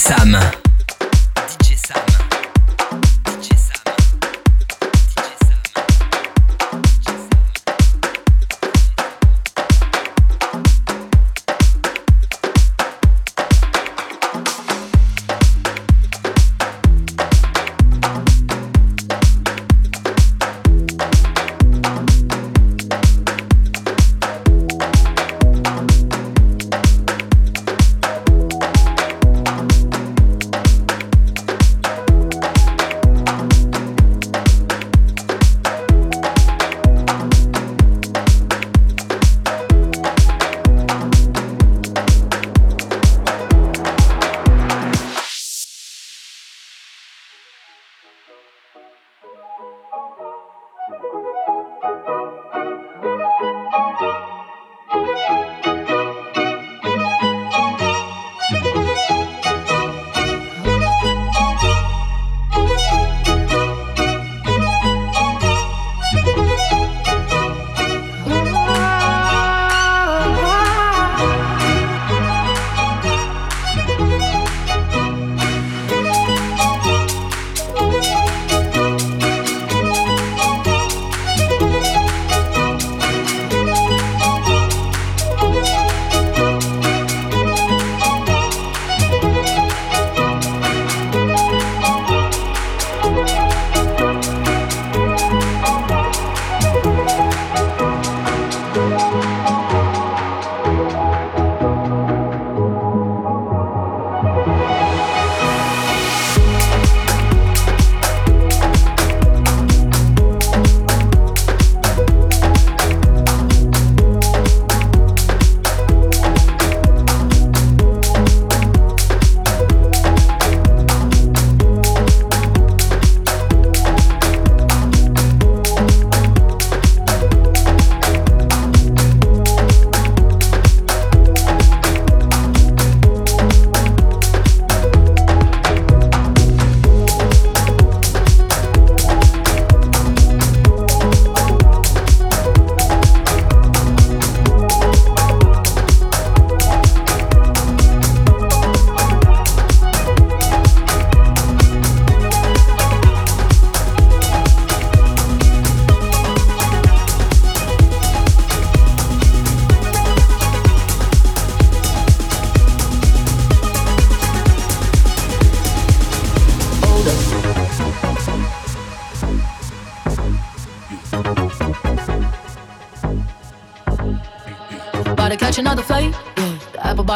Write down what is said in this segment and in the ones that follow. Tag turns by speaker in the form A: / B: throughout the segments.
A: Sam.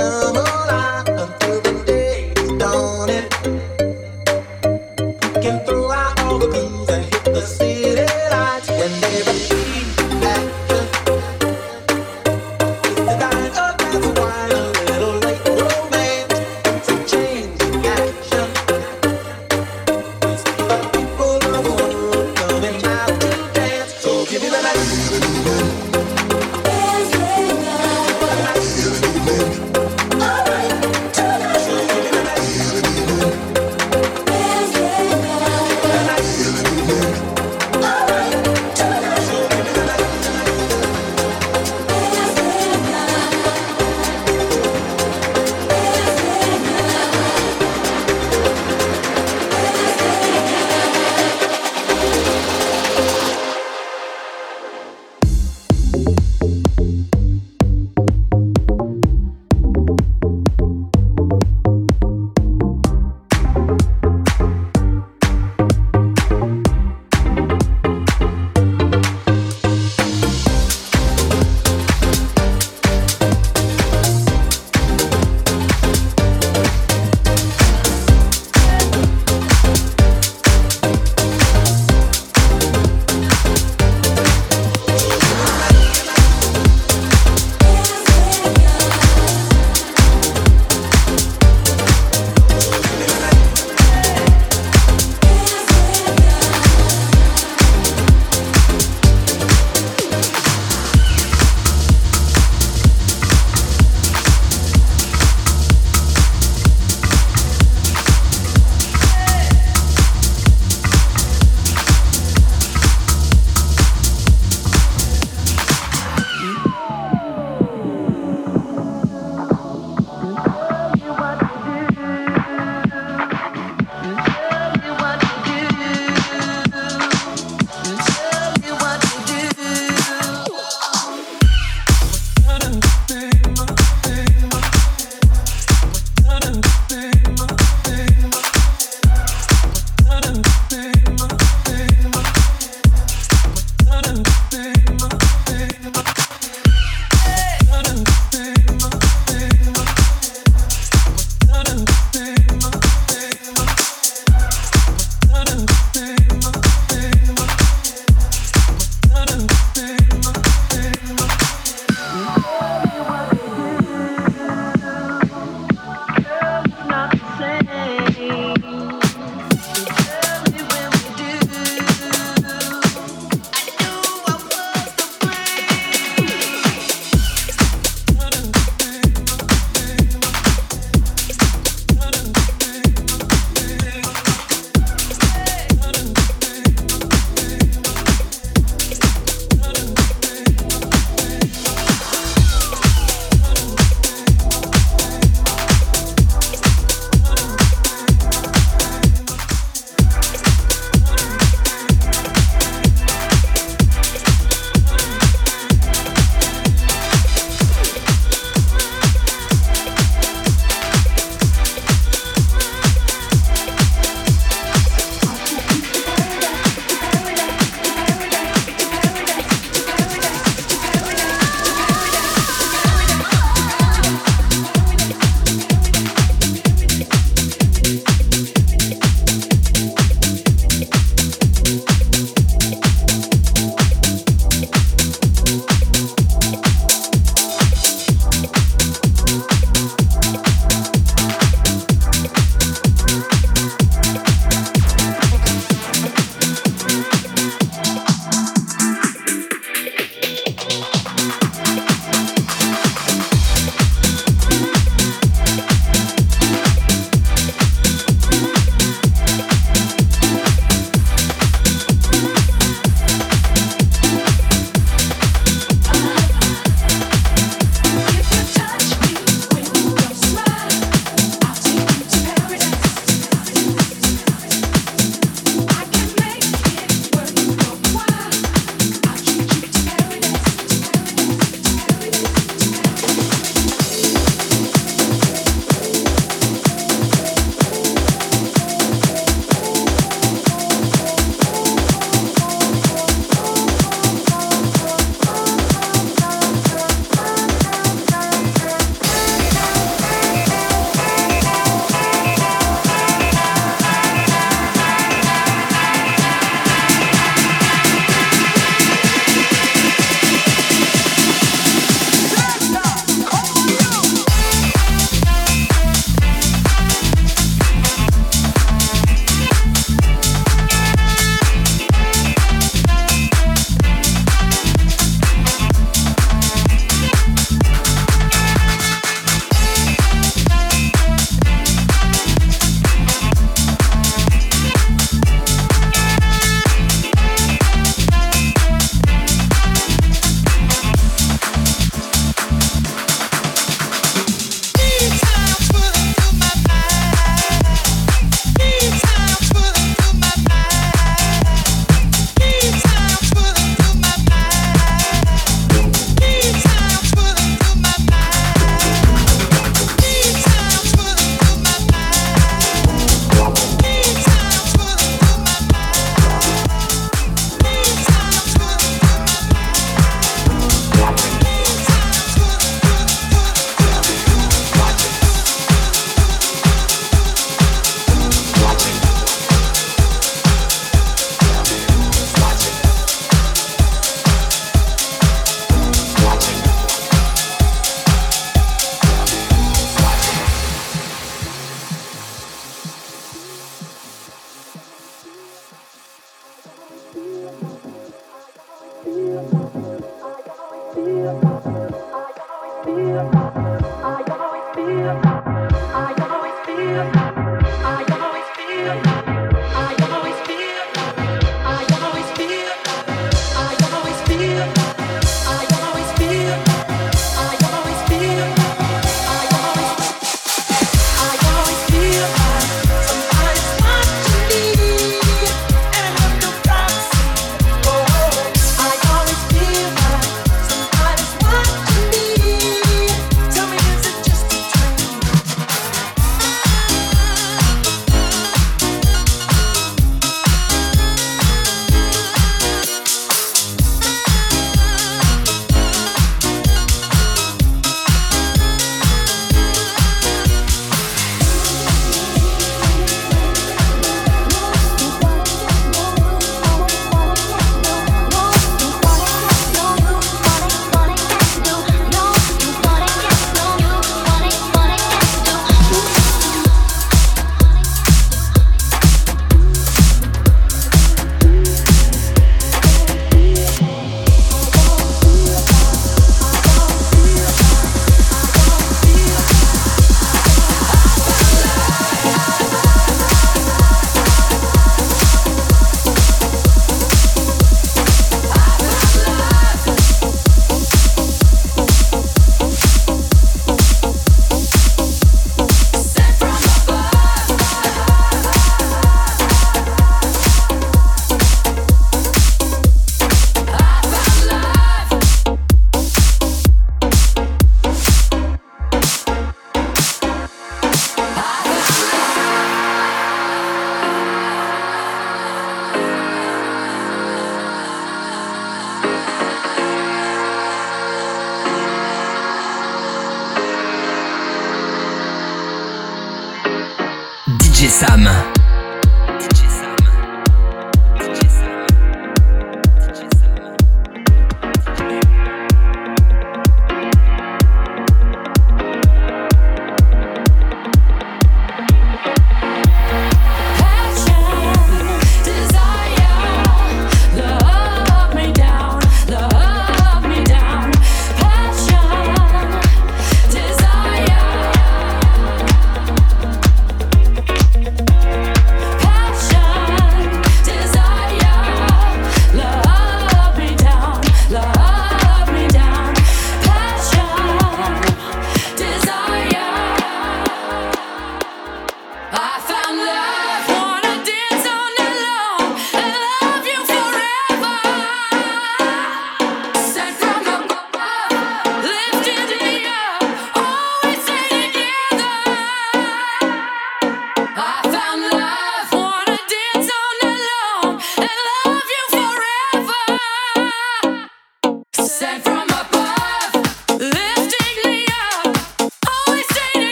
B: amor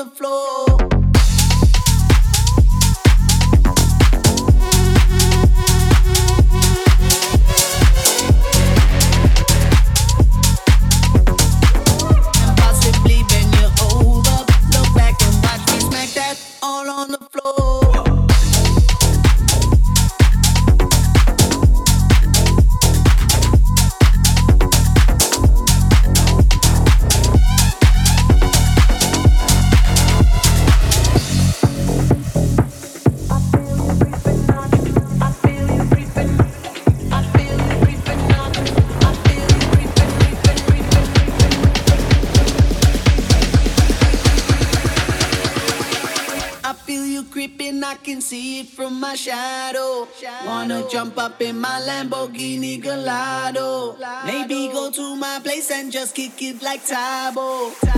B: the floor. Just
A: kick it like Tae